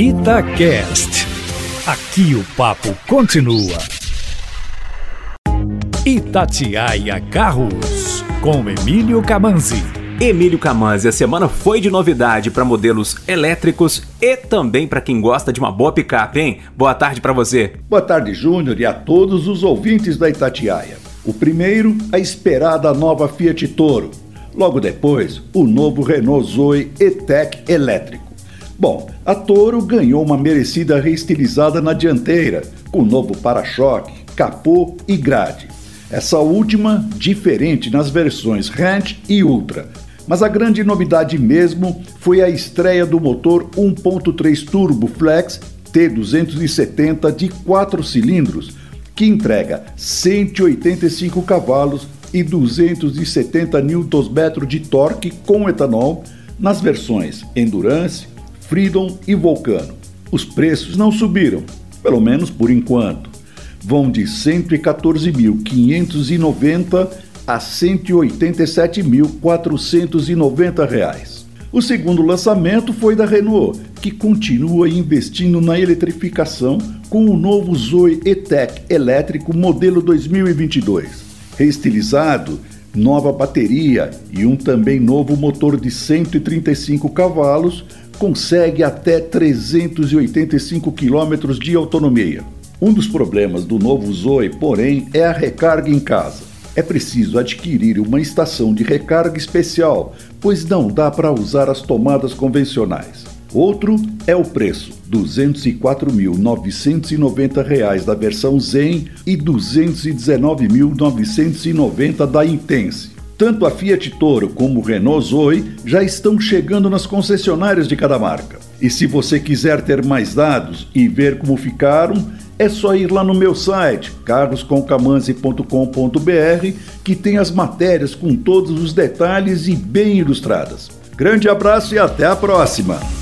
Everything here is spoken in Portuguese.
Itacast. Aqui o papo continua. Itatiaia Carros, com Emílio Camanzi. Emílio Camanzi, a semana foi de novidade para modelos elétricos e também para quem gosta de uma boa picape, hein? Boa tarde para você. Boa tarde, Júnior, e a todos os ouvintes da Itatiaia. O primeiro, a esperada nova Fiat Toro. Logo depois, o novo Renault Zoe E-Tech elétrico. Bom, a Toro ganhou uma merecida reestilizada na dianteira, com novo para-choque, capô e grade. Essa última diferente nas versões Ranch e Ultra. Mas a grande novidade mesmo foi a estreia do motor 1.3 Turbo Flex T270 de 4 cilindros, que entrega 185 cavalos e 270 Nm de torque com etanol nas versões Endurance, Freedom e Volcano. Os preços não subiram, pelo menos por enquanto. Vão de 114.590 a 187.490 reais. O segundo lançamento foi da Renault, que continua investindo na eletrificação com o novo Zoe E-Tech elétrico modelo 2022. Reestilizado, nova bateria e um também novo motor de 135 cavalos consegue até 385 km de autonomia. Um dos problemas do novo Zoe, porém, é a recarga em casa. É preciso adquirir uma estação de recarga especial, pois não dá para usar as tomadas convencionais. Outro é o preço, R$ 204.990 da versão Zen e R$ 219.990 da Intense. Tanto a Fiat Toro como o Renault Zoe já estão chegando nas concessionárias de cada marca. E se você quiser ter mais dados e ver como ficaram, é só ir lá no meu site, carlosconcamanzi.com.br, que tem as matérias com todos os detalhes e bem ilustradas. Grande abraço e até a próxima!